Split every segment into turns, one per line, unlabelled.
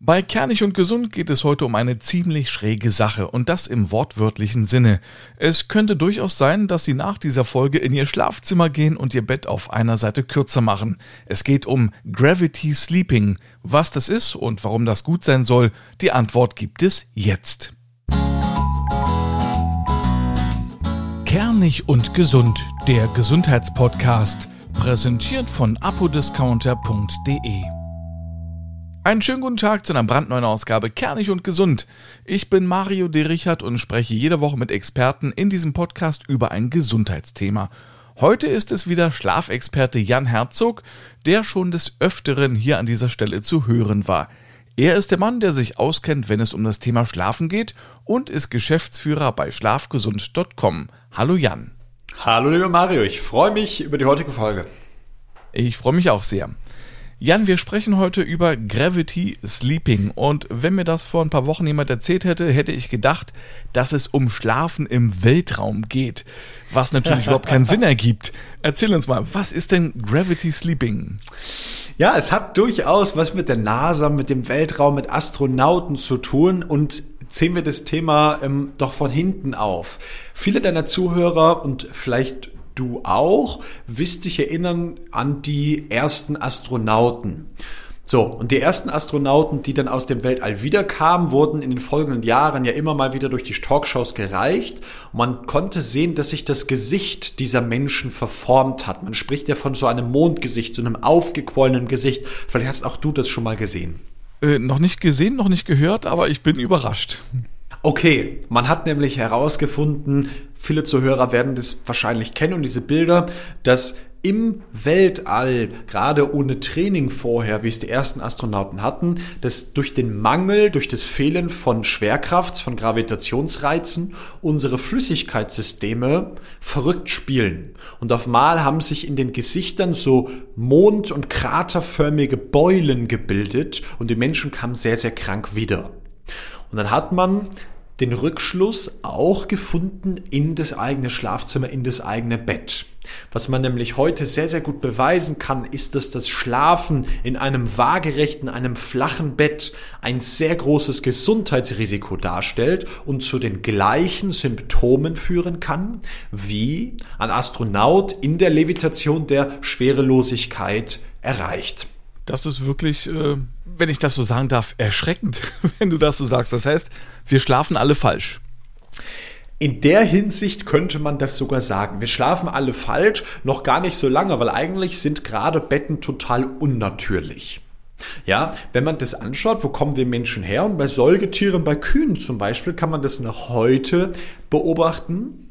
Bei Kernig und Gesund geht es heute um eine ziemlich schräge Sache und das im wortwörtlichen Sinne. Es könnte durchaus sein, dass Sie nach dieser Folge in Ihr Schlafzimmer gehen und Ihr Bett auf einer Seite kürzer machen. Es geht um Gravity Sleeping. Was das ist und warum das gut sein soll, die Antwort gibt es jetzt. Kernig und Gesund, der Gesundheitspodcast, präsentiert von apodiscounter.de. Einen schönen guten Tag zu einer brandneuen Ausgabe Kernig und Gesund. Ich bin Mario De Richard und spreche jede Woche mit Experten in diesem Podcast über ein Gesundheitsthema. Heute ist es wieder Schlafexperte Jan Herzog, der schon des Öfteren hier an dieser Stelle zu hören war. Er ist der Mann, der sich auskennt, wenn es um das Thema Schlafen geht und ist Geschäftsführer bei schlafgesund.com. Hallo Jan.
Hallo lieber Mario, ich freue mich über die heutige Folge.
Ich freue mich auch sehr. Jan, wir sprechen heute über Gravity Sleeping. Und wenn mir das vor ein paar Wochen jemand erzählt hätte, hätte ich gedacht, dass es um Schlafen im Weltraum geht. Was natürlich überhaupt keinen Sinn ergibt. Erzähl uns mal, was ist denn Gravity Sleeping?
Ja, es hat durchaus was mit der NASA, mit dem Weltraum, mit Astronauten zu tun und ziehen wir das Thema ähm, doch von hinten auf. Viele deiner Zuhörer und vielleicht du auch, wirst dich erinnern an die ersten Astronauten. So, und die ersten Astronauten, die dann aus dem Weltall wiederkamen, wurden in den folgenden Jahren ja immer mal wieder durch die Talkshows gereicht. Man konnte sehen, dass sich das Gesicht dieser Menschen verformt hat. Man spricht ja von so einem Mondgesicht, so einem aufgequollenen Gesicht. Vielleicht hast auch du das schon mal gesehen.
Äh, noch nicht gesehen, noch nicht gehört, aber ich bin überrascht.
Okay, man hat nämlich herausgefunden, viele Zuhörer werden das wahrscheinlich kennen und diese Bilder, dass im Weltall, gerade ohne Training vorher, wie es die ersten Astronauten hatten, dass durch den Mangel, durch das Fehlen von Schwerkraft, von Gravitationsreizen, unsere Flüssigkeitssysteme verrückt spielen. Und auf Mal haben sich in den Gesichtern so mond- und kraterförmige Beulen gebildet und die Menschen kamen sehr, sehr krank wieder. Und dann hat man den Rückschluss auch gefunden in das eigene Schlafzimmer, in das eigene Bett. Was man nämlich heute sehr, sehr gut beweisen kann, ist, dass das Schlafen in einem waagerechten, einem flachen Bett ein sehr großes Gesundheitsrisiko darstellt und zu den gleichen Symptomen führen kann, wie ein Astronaut in der Levitation der Schwerelosigkeit erreicht.
Das ist wirklich, äh, wenn ich das so sagen darf, erschreckend, wenn du das so sagst. Das heißt, wir schlafen alle falsch.
In der Hinsicht könnte man das sogar sagen. Wir schlafen alle falsch, noch gar nicht so lange, weil eigentlich sind gerade Betten total unnatürlich. Ja, wenn man das anschaut, wo kommen wir Menschen her? Und bei Säugetieren, bei Kühen zum Beispiel, kann man das noch heute beobachten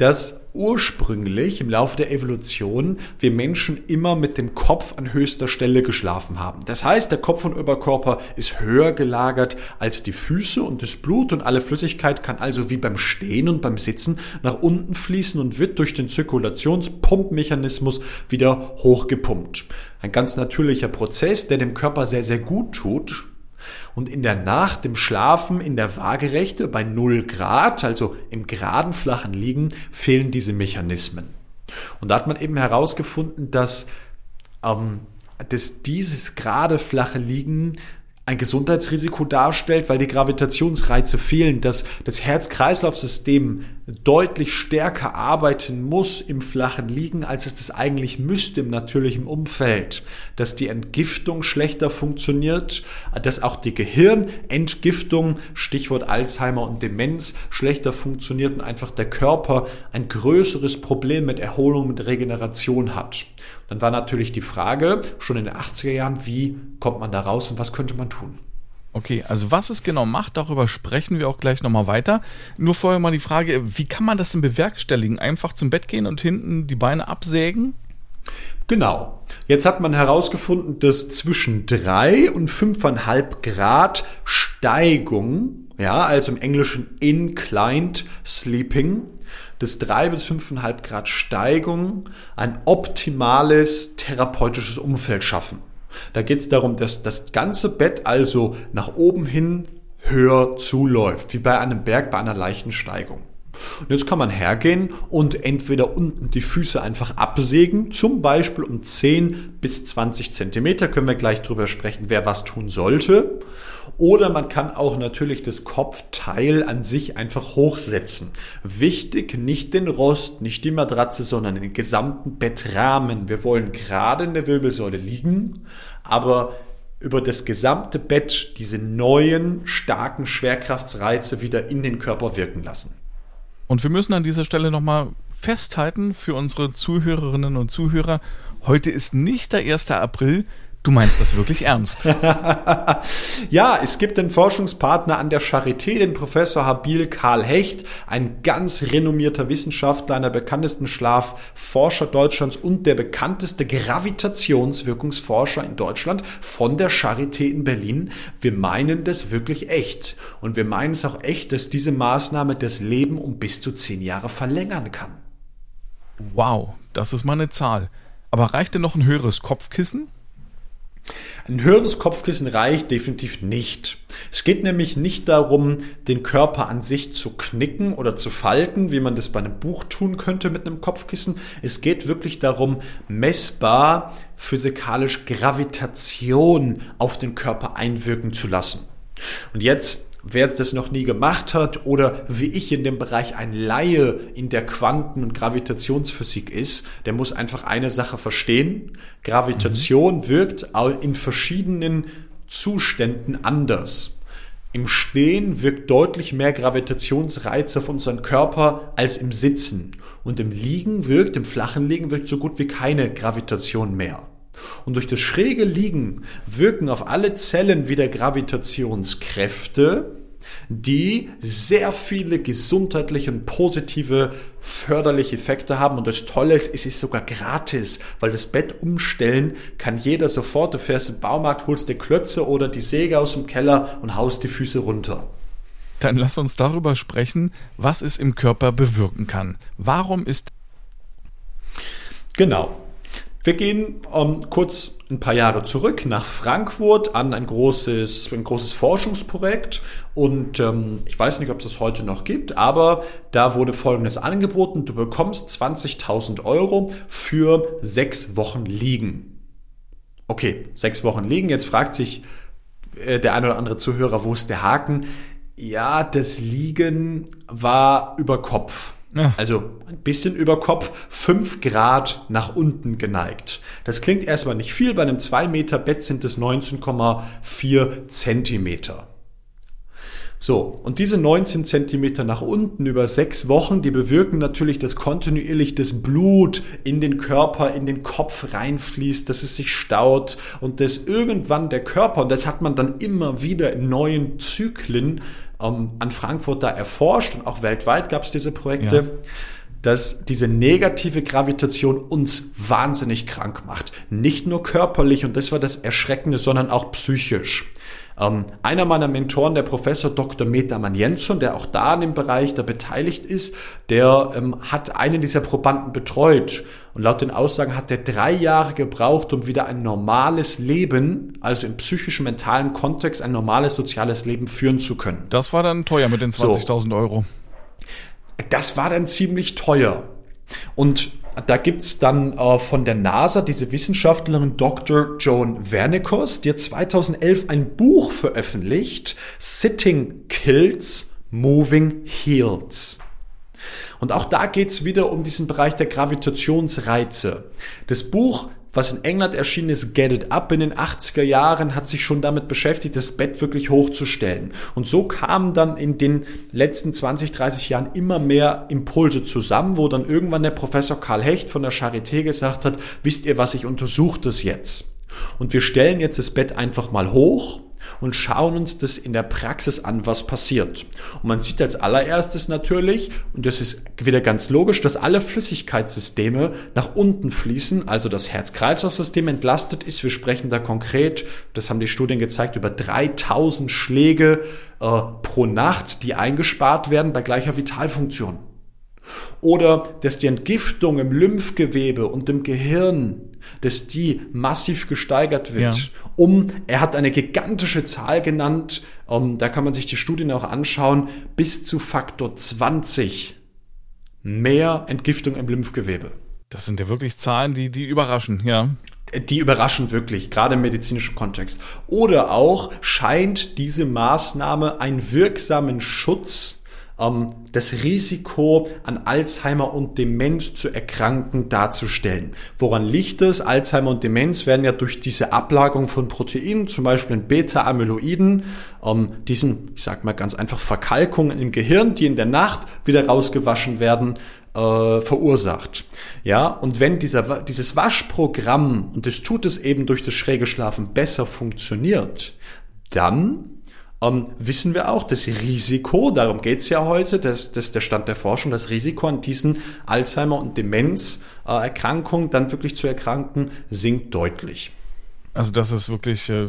dass ursprünglich im Laufe der Evolution wir Menschen immer mit dem Kopf an höchster Stelle geschlafen haben. Das heißt, der Kopf und Oberkörper ist höher gelagert als die Füße und das Blut und alle Flüssigkeit kann also wie beim Stehen und beim Sitzen nach unten fließen und wird durch den Zirkulationspumpmechanismus wieder hochgepumpt. Ein ganz natürlicher Prozess, der dem Körper sehr, sehr gut tut und in der Nacht im Schlafen in der Waagerechte bei 0 Grad, also im geraden flachen Liegen, fehlen diese Mechanismen. Und da hat man eben herausgefunden, dass, ähm, dass dieses gerade flache Liegen ein Gesundheitsrisiko darstellt, weil die Gravitationsreize fehlen, dass das Herz-Kreislauf-System deutlich stärker arbeiten muss im flachen Liegen, als es das eigentlich müsste im natürlichen Umfeld, dass die Entgiftung schlechter funktioniert, dass auch die Gehirnentgiftung, Stichwort Alzheimer und Demenz, schlechter funktioniert und einfach der Körper ein größeres Problem mit Erholung, mit Regeneration hat. Dann war natürlich die Frage, schon in den 80er Jahren, wie kommt man da raus und was könnte man tun?
Okay, also was es genau macht, darüber sprechen wir auch gleich nochmal weiter. Nur vorher mal die Frage, wie kann man das denn bewerkstelligen? Einfach zum Bett gehen und hinten die Beine absägen?
Genau. Jetzt hat man herausgefunden, dass zwischen drei und fünfeinhalb Grad Steigung, ja, also im Englischen inclined sleeping, des 3 bis 5,5 Grad Steigung ein optimales therapeutisches Umfeld schaffen. Da geht es darum, dass das ganze Bett also nach oben hin höher zuläuft, wie bei einem Berg bei einer leichten Steigung. Und jetzt kann man hergehen und entweder unten die Füße einfach absägen, zum Beispiel um 10 bis 20 Zentimeter, können wir gleich drüber sprechen, wer was tun sollte. Oder man kann auch natürlich das Kopfteil an sich einfach hochsetzen. Wichtig, nicht den Rost, nicht die Matratze, sondern den gesamten Bettrahmen. Wir wollen gerade in der Wirbelsäule liegen, aber über das gesamte Bett diese neuen starken Schwerkraftsreize wieder in den Körper wirken lassen.
Und wir müssen an dieser Stelle nochmal festhalten für unsere Zuhörerinnen und Zuhörer, heute ist nicht der 1. April, Du meinst das wirklich ernst?
ja, es gibt einen Forschungspartner an der Charité, den Professor Habil Karl Hecht, ein ganz renommierter Wissenschaftler, einer der bekanntesten Schlafforscher Deutschlands und der bekannteste Gravitationswirkungsforscher in Deutschland von der Charité in Berlin. Wir meinen das wirklich echt. Und wir meinen es auch echt, dass diese Maßnahme das Leben um bis zu zehn Jahre verlängern kann.
Wow, das ist mal eine Zahl. Aber reicht denn noch ein höheres Kopfkissen?
Ein höheres Kopfkissen reicht definitiv nicht. Es geht nämlich nicht darum, den Körper an sich zu knicken oder zu falten, wie man das bei einem Buch tun könnte mit einem Kopfkissen. Es geht wirklich darum, messbar physikalisch Gravitation auf den Körper einwirken zu lassen. Und jetzt wer das noch nie gemacht hat oder wie ich in dem Bereich ein Laie in der Quanten- und Gravitationsphysik ist, der muss einfach eine Sache verstehen. Gravitation mhm. wirkt in verschiedenen Zuständen anders. Im Stehen wirkt deutlich mehr Gravitationsreiz auf unseren Körper als im Sitzen. Und im Liegen wirkt, im flachen Liegen wirkt so gut wie keine Gravitation mehr. Und durch das schräge Liegen wirken auf alle Zellen wieder Gravitationskräfte, die sehr viele gesundheitliche und positive förderliche Effekte haben. Und das Tolle ist, es ist sogar gratis, weil das Bett umstellen kann jeder sofort. Du fährst im Baumarkt, holst die Klötze oder die Säge aus dem Keller und haust die Füße runter.
Dann lass uns darüber sprechen, was es im Körper bewirken kann. Warum ist
Genau. Wir gehen ähm, kurz ein paar Jahre zurück nach Frankfurt an ein großes, ein großes Forschungsprojekt und ähm, ich weiß nicht, ob es das heute noch gibt, aber da wurde Folgendes angeboten. Du bekommst 20.000 Euro für sechs Wochen liegen. Okay, sechs Wochen liegen. Jetzt fragt sich äh, der ein oder andere Zuhörer, wo ist der Haken? Ja, das Liegen war über Kopf. Ja. Also ein bisschen über Kopf, fünf Grad nach unten geneigt. Das klingt erstmal nicht viel, bei einem 2 Meter Bett sind es 19,4 Zentimeter. So, und diese 19 Zentimeter nach unten über sechs Wochen, die bewirken natürlich, dass kontinuierlich das Blut in den Körper, in den Kopf reinfließt, dass es sich staut und dass irgendwann der Körper, und das hat man dann immer wieder in neuen Zyklen ähm, an Frankfurt da erforscht und auch weltweit gab es diese Projekte. Ja dass diese negative Gravitation uns wahnsinnig krank macht. Nicht nur körperlich, und das war das Erschreckende, sondern auch psychisch. Ähm, einer meiner Mentoren, der Professor Dr. Metaman Jensson, der auch da in dem Bereich da beteiligt ist, der ähm, hat einen dieser Probanden betreut. Und laut den Aussagen hat er drei Jahre gebraucht, um wieder ein normales Leben, also im psychischen, mentalen Kontext, ein normales soziales Leben führen zu können.
Das war dann teuer mit den 20.000 so. Euro.
Das war dann ziemlich teuer. Und da gibt's dann äh, von der NASA diese Wissenschaftlerin Dr. Joan Vernikos, die hat 2011 ein Buch veröffentlicht, Sitting Kills, Moving Heals. Und auch da geht's wieder um diesen Bereich der Gravitationsreize. Das Buch was in England erschienen ist, Get It Up in den 80er Jahren, hat sich schon damit beschäftigt, das Bett wirklich hochzustellen. Und so kamen dann in den letzten 20, 30 Jahren immer mehr Impulse zusammen, wo dann irgendwann der Professor Karl Hecht von der Charité gesagt hat, wisst ihr was, ich untersuche das jetzt. Und wir stellen jetzt das Bett einfach mal hoch und schauen uns das in der Praxis an, was passiert. Und man sieht als allererstes natürlich, und das ist wieder ganz logisch, dass alle Flüssigkeitssysteme nach unten fließen, also das Herz-Kreislauf-System entlastet ist. Wir sprechen da konkret, das haben die Studien gezeigt, über 3000 Schläge äh, pro Nacht, die eingespart werden bei gleicher Vitalfunktion. Oder dass die Entgiftung im Lymphgewebe und im Gehirn, dass die massiv gesteigert wird. Ja. Um, er hat eine gigantische Zahl genannt, um, da kann man sich die Studien auch anschauen, bis zu Faktor 20 mehr Entgiftung im Lymphgewebe.
Das sind ja wirklich Zahlen, die, die überraschen, ja.
Die überraschen wirklich, gerade im medizinischen Kontext. Oder auch scheint diese Maßnahme einen wirksamen Schutz ähm, das Risiko an Alzheimer und Demenz zu erkranken darzustellen. Woran liegt es? Alzheimer und Demenz werden ja durch diese Ablagerung von Proteinen, zum Beispiel in Beta-Amyloiden, ähm, diesen, ich sag mal ganz einfach, Verkalkungen im Gehirn, die in der Nacht wieder rausgewaschen werden, äh, verursacht. Ja, und wenn dieser, dieses Waschprogramm, und das tut es eben durch das schräge Schlafen, besser funktioniert, dann ähm, wissen wir auch, das Risiko, darum geht's ja heute, das, das ist der Stand der Forschung, das Risiko an diesen Alzheimer- und Demenzerkrankungen äh, dann wirklich zu erkranken, sinkt deutlich.
Also das ist wirklich, äh,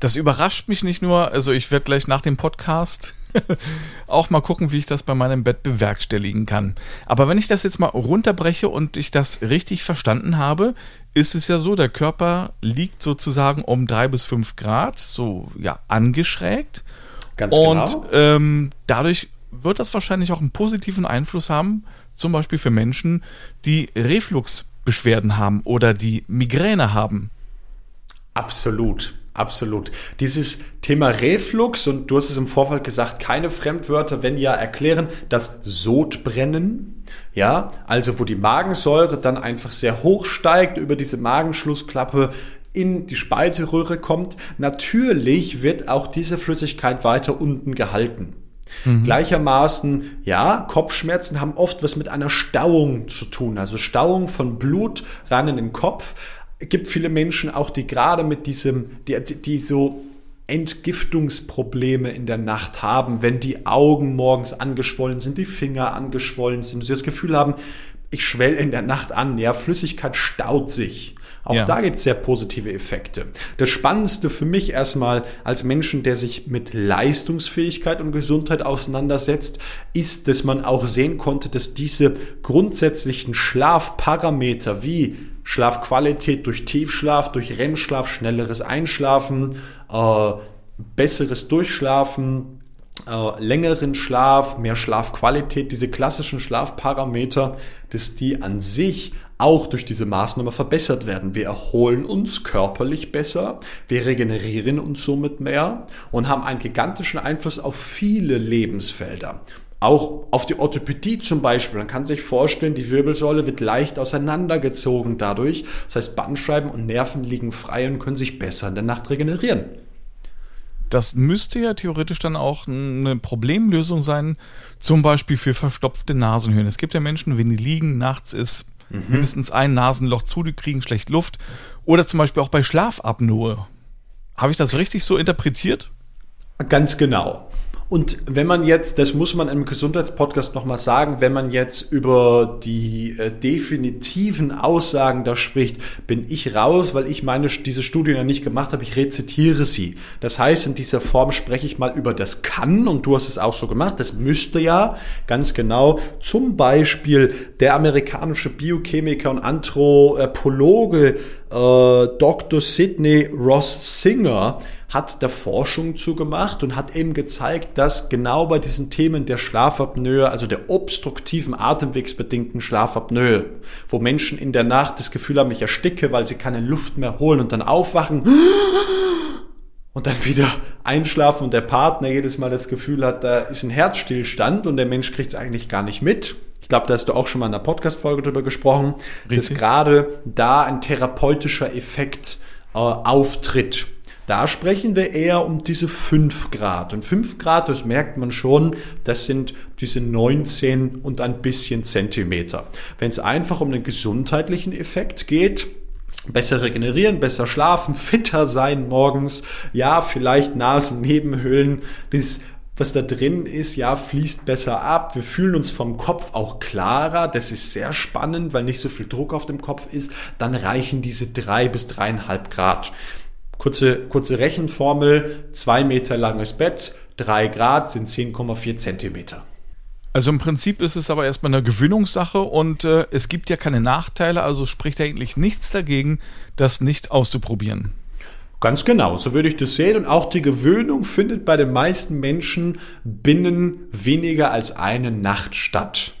das überrascht mich nicht nur, also ich werde gleich nach dem Podcast auch mal gucken, wie ich das bei meinem Bett bewerkstelligen kann. Aber wenn ich das jetzt mal runterbreche und ich das richtig verstanden habe, ist es ja so, der Körper liegt sozusagen um drei bis fünf Grad, so ja, angeschrägt. Ganz und genau. ähm, dadurch wird das wahrscheinlich auch einen positiven Einfluss haben, zum Beispiel für Menschen, die Refluxbeschwerden haben oder die Migräne haben.
Absolut. Absolut. Dieses Thema Reflux, und du hast es im Vorfall gesagt, keine Fremdwörter, wenn ja erklären, das Sodbrennen, ja, also wo die Magensäure dann einfach sehr hoch steigt, über diese Magenschlussklappe in die Speiseröhre kommt. Natürlich wird auch diese Flüssigkeit weiter unten gehalten. Mhm. Gleichermaßen, ja, Kopfschmerzen haben oft was mit einer Stauung zu tun, also Stauung von Blut ran in den Kopf gibt viele Menschen auch, die gerade mit diesem, die, die so Entgiftungsprobleme in der Nacht haben, wenn die Augen morgens angeschwollen sind, die Finger angeschwollen sind, sie das Gefühl haben, ich schwell in der Nacht an, ja, Flüssigkeit staut sich. Auch ja. da gibt es sehr positive Effekte. Das Spannendste für mich erstmal als Menschen, der sich mit Leistungsfähigkeit und Gesundheit auseinandersetzt, ist, dass man auch sehen konnte, dass diese grundsätzlichen Schlafparameter wie Schlafqualität durch Tiefschlaf, durch REM-Schlaf, schnelleres Einschlafen, äh, besseres Durchschlafen, äh, längeren Schlaf, mehr Schlafqualität, diese klassischen Schlafparameter, dass die an sich auch durch diese Maßnahme verbessert werden. Wir erholen uns körperlich besser, wir regenerieren uns somit mehr und haben einen gigantischen Einfluss auf viele Lebensfelder. Auch auf die Orthopädie zum Beispiel. Man kann sich vorstellen, die Wirbelsäule wird leicht auseinandergezogen dadurch. Das heißt, Bandscheiben und Nerven liegen frei und können sich besser in der Nacht regenerieren.
Das müsste ja theoretisch dann auch eine Problemlösung sein, zum Beispiel für verstopfte Nasenhöhlen. Es gibt ja Menschen, wenn die liegen, nachts ist mhm. mindestens ein Nasenloch zu, die kriegen schlecht Luft. Oder zum Beispiel auch bei Schlafapnoe. Habe ich das richtig so interpretiert?
Ganz genau. Und wenn man jetzt, das muss man im Gesundheitspodcast nochmal sagen, wenn man jetzt über die äh, definitiven Aussagen da spricht, bin ich raus, weil ich meine, diese Studien ja nicht gemacht habe, ich rezitiere sie. Das heißt, in dieser Form spreche ich mal über das kann und du hast es auch so gemacht, das müsste ja ganz genau zum Beispiel der amerikanische Biochemiker und Anthropologe äh, Dr. Sidney Ross Singer hat da Forschung zugemacht und hat eben gezeigt, dass genau bei diesen Themen der Schlafapnoe, also der obstruktiven atemwegsbedingten Schlafapnoe, wo Menschen in der Nacht das Gefühl haben, ich ersticke, weil sie keine Luft mehr holen und dann aufwachen und dann wieder einschlafen und der Partner jedes Mal das Gefühl hat, da ist ein Herzstillstand und der Mensch kriegt es eigentlich gar nicht mit. Ich glaube, da hast du auch schon mal in einer Podcast-Folge drüber gesprochen, Richtig. dass gerade da ein therapeutischer Effekt äh, auftritt. Da sprechen wir eher um diese 5 Grad. Und 5 Grad, das merkt man schon, das sind diese 19 und ein bisschen Zentimeter. Wenn es einfach um den gesundheitlichen Effekt geht, besser regenerieren, besser schlafen, fitter sein morgens, ja, vielleicht Nasennebenhöhlen, das was da drin ist, ja, fließt besser ab. Wir fühlen uns vom Kopf auch klarer. Das ist sehr spannend, weil nicht so viel Druck auf dem Kopf ist. Dann reichen diese drei bis dreieinhalb Grad. Kurze, kurze Rechenformel, zwei Meter langes Bett, drei Grad sind 10,4 Zentimeter.
Also im Prinzip ist es aber erstmal eine Gewöhnungssache und äh, es gibt ja keine Nachteile, also spricht eigentlich nichts dagegen, das nicht auszuprobieren.
Ganz genau, so würde ich das sehen. Und auch die Gewöhnung findet bei den meisten Menschen binnen weniger als eine Nacht statt.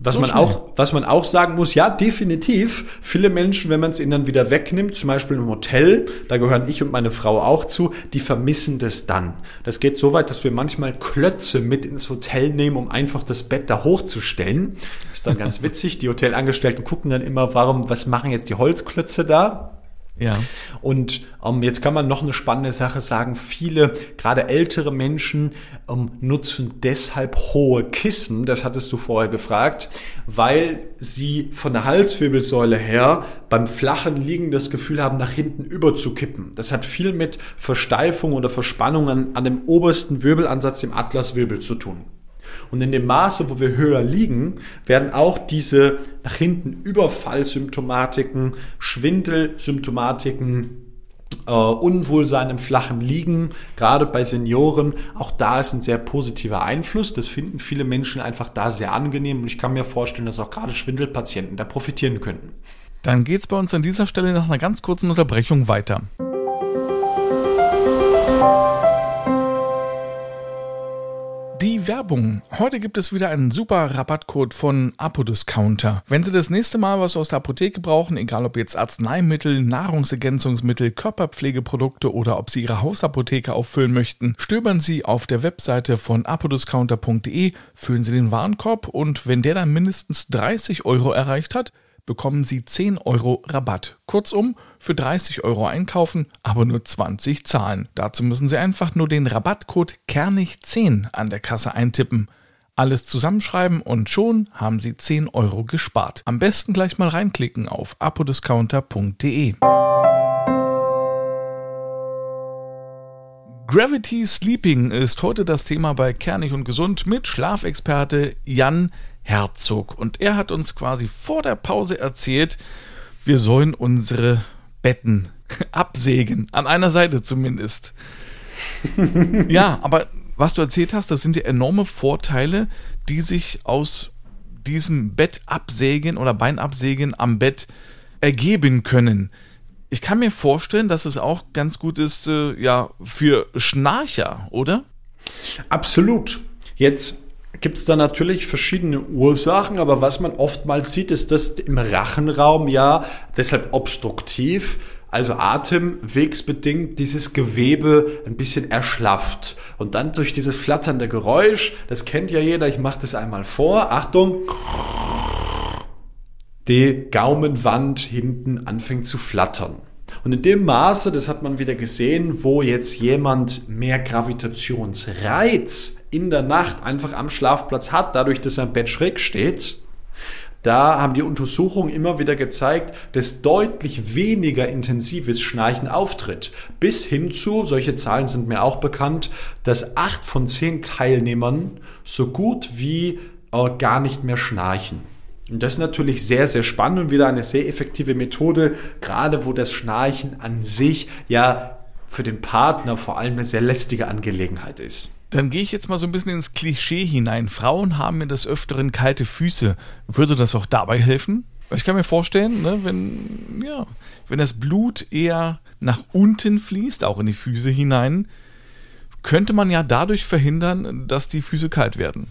Was so man auch, was man auch sagen muss, ja, definitiv. Viele Menschen, wenn man es ihnen dann wieder wegnimmt, zum Beispiel im Hotel, da gehören ich und meine Frau auch zu, die vermissen das dann. Das geht so weit, dass wir manchmal Klötze mit ins Hotel nehmen, um einfach das Bett da hochzustellen. ist dann ganz witzig. Die Hotelangestellten gucken dann immer, warum, was machen jetzt die Holzklötze da? Ja. Und ähm, jetzt kann man noch eine spannende Sache sagen. Viele, gerade ältere Menschen, ähm, nutzen deshalb hohe Kissen, das hattest du vorher gefragt, weil sie von der Halswirbelsäule her beim flachen Liegen das Gefühl haben, nach hinten überzukippen. Das hat viel mit Versteifung oder Verspannungen an dem obersten Wirbelansatz im Atlaswirbel zu tun. Und in dem Maße, wo wir höher liegen, werden auch diese nach hinten Überfallsymptomatiken, Schwindelsymptomatiken, äh, Unwohlsein im flachen Liegen, gerade bei Senioren, auch da ist ein sehr positiver Einfluss. Das finden viele Menschen einfach da sehr angenehm und ich kann mir vorstellen, dass auch gerade Schwindelpatienten da profitieren könnten.
Dann geht es bei uns an dieser Stelle nach einer ganz kurzen Unterbrechung weiter. Die Werbung. Heute gibt es wieder einen super Rabattcode von Apodiscounter. Wenn Sie das nächste Mal was aus der Apotheke brauchen, egal ob jetzt Arzneimittel, Nahrungsergänzungsmittel, Körperpflegeprodukte oder ob Sie Ihre Hausapotheke auffüllen möchten, stöbern Sie auf der Webseite von apodiscounter.de, füllen Sie den Warenkorb und wenn der dann mindestens 30 Euro erreicht hat, bekommen Sie 10 Euro Rabatt. Kurzum, für 30 Euro einkaufen, aber nur 20 zahlen. Dazu müssen Sie einfach nur den Rabattcode Kernig10 an der Kasse eintippen. Alles zusammenschreiben und schon haben Sie 10 Euro gespart. Am besten gleich mal reinklicken auf apodiscounter.de. Gravity Sleeping ist heute das Thema bei Kernig und Gesund mit Schlafexperte Jan Herzog. Und er hat uns quasi vor der Pause erzählt, wir sollen unsere Betten absägen. An einer Seite zumindest. ja, aber was du erzählt hast, das sind ja enorme Vorteile, die sich aus diesem Bett absägen oder Beinabsägen am Bett ergeben können. Ich kann mir vorstellen, dass es auch ganz gut ist, äh, ja, für Schnarcher, oder?
Absolut. Jetzt gibt es da natürlich verschiedene Ursachen, aber was man oftmals sieht, ist, dass im Rachenraum ja deshalb obstruktiv, also atemwegsbedingt, dieses Gewebe ein bisschen erschlafft. Und dann durch dieses flatternde Geräusch, das kennt ja jeder, ich mache das einmal vor, Achtung, die Gaumenwand hinten anfängt zu flattern. Und in dem Maße, das hat man wieder gesehen, wo jetzt jemand mehr Gravitationsreiz in der Nacht einfach am Schlafplatz hat, dadurch, dass im Bett schräg steht, da haben die Untersuchungen immer wieder gezeigt, dass deutlich weniger intensives Schnarchen auftritt. Bis hin zu, solche Zahlen sind mir auch bekannt, dass acht von zehn Teilnehmern so gut wie äh, gar nicht mehr schnarchen. Und das ist natürlich sehr, sehr spannend und wieder eine sehr effektive Methode, gerade wo das Schnarchen an sich ja für den Partner vor allem eine sehr lästige Angelegenheit ist.
Dann gehe ich jetzt mal so ein bisschen ins Klischee hinein. Frauen haben mir des Öfteren kalte Füße. Würde das auch dabei helfen? Ich kann mir vorstellen, ne, wenn, ja, wenn das Blut eher nach unten fließt, auch in die Füße hinein, könnte man ja dadurch verhindern, dass die Füße kalt werden.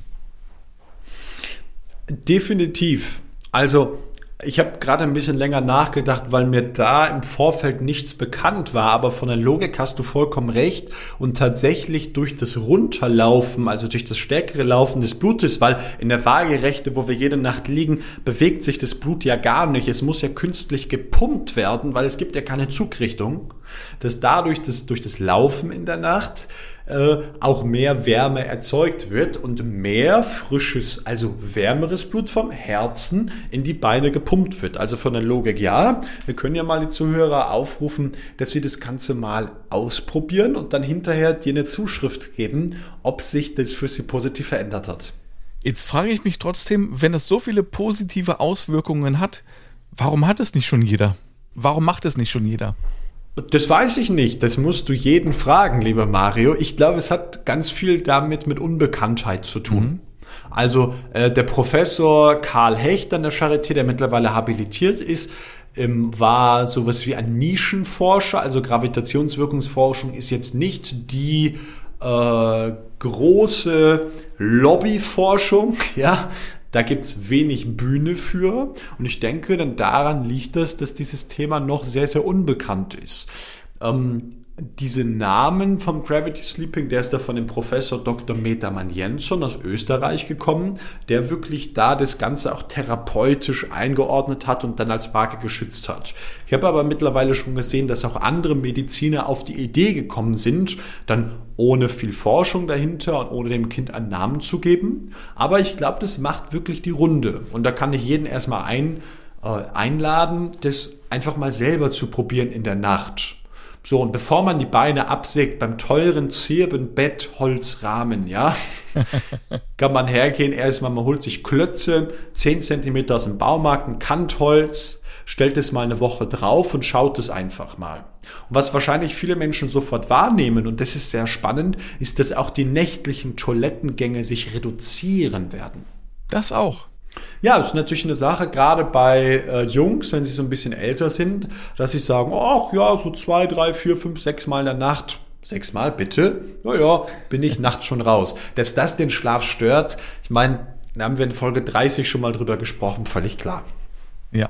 Definitiv. Also ich habe gerade ein bisschen länger nachgedacht, weil mir da im Vorfeld nichts bekannt war, aber von der Logik hast du vollkommen recht. Und tatsächlich durch das Runterlaufen, also durch das stärkere Laufen des Blutes, weil in der Waagerechte, wo wir jede Nacht liegen, bewegt sich das Blut ja gar nicht. Es muss ja künstlich gepumpt werden, weil es gibt ja keine Zugrichtung, dass dadurch das, durch das Laufen in der Nacht äh, auch mehr Wärme erzeugt wird und mehr frisches, also wärmeres Blut vom Herzen in die Beine gepumpt wird. Also von der Logik ja. Wir können ja mal die Zuhörer aufrufen, dass sie das Ganze mal ausprobieren und dann hinterher dir eine Zuschrift geben, ob sich das für sie positiv verändert hat.
Jetzt frage ich mich trotzdem, wenn es so viele positive Auswirkungen hat, warum hat es nicht schon jeder? Warum macht es nicht schon jeder?
Das weiß ich nicht. Das musst du jeden fragen, lieber Mario. Ich glaube, es hat ganz viel damit mit Unbekanntheit zu tun. Mhm. Also äh, der Professor Karl Hecht an der Charité, der mittlerweile habilitiert ist, ähm, war sowas wie ein Nischenforscher. Also Gravitationswirkungsforschung ist jetzt nicht die äh, große Lobbyforschung, ja, Da gibt's wenig Bühne für. Und ich denke, dann daran liegt es, dass dieses Thema noch sehr, sehr unbekannt ist. Ähm, diese Namen vom Gravity Sleeping, der ist da von dem Professor Dr. Metaman Jensson aus Österreich gekommen, der wirklich da das Ganze auch therapeutisch eingeordnet hat und dann als Marke geschützt hat. Ich habe aber mittlerweile schon gesehen, dass auch andere Mediziner auf die Idee gekommen sind, dann ohne viel Forschung dahinter und ohne dem Kind einen Namen zu geben. Aber ich glaube, das macht wirklich die Runde. Und da kann ich jeden erstmal ein, äh, einladen, das einfach mal selber zu probieren in der Nacht so, und bevor man die Beine absägt beim teuren Zirbenbettholzrahmen, ja, kann man hergehen, erstmal, man holt sich Klötze, 10 cm aus dem Baumarkt, ein Kantholz, stellt es mal eine Woche drauf und schaut es einfach mal. Und was wahrscheinlich viele Menschen sofort wahrnehmen, und das ist sehr spannend, ist, dass auch die nächtlichen Toilettengänge sich reduzieren werden.
Das auch.
Ja, das ist natürlich eine Sache, gerade bei äh, Jungs, wenn sie so ein bisschen älter sind, dass sie sagen, ach ja, so zwei, drei, vier, fünf, sechs Mal in der Nacht. Sechs Mal bitte? Ja, ja, bin ich nachts schon raus. Dass das den Schlaf stört, ich meine, da haben wir in Folge 30 schon mal drüber gesprochen, völlig klar.
Ja.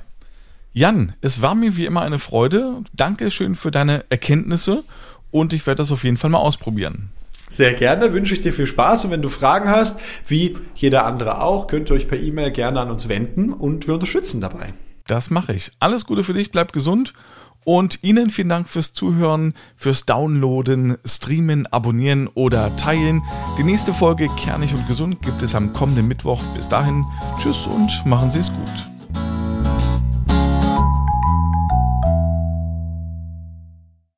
Jan, es war mir wie immer eine Freude. Danke schön für deine Erkenntnisse und ich werde das auf jeden Fall mal ausprobieren.
Sehr gerne, wünsche ich dir viel Spaß und wenn du Fragen hast, wie jeder andere auch, könnt ihr euch per E-Mail gerne an uns wenden und wir unterstützen dabei.
Das mache ich. Alles Gute für dich, bleib gesund und Ihnen vielen Dank fürs Zuhören, fürs Downloaden, Streamen, Abonnieren oder Teilen. Die nächste Folge Kernig und Gesund gibt es am kommenden Mittwoch. Bis dahin, tschüss und machen Sie es gut.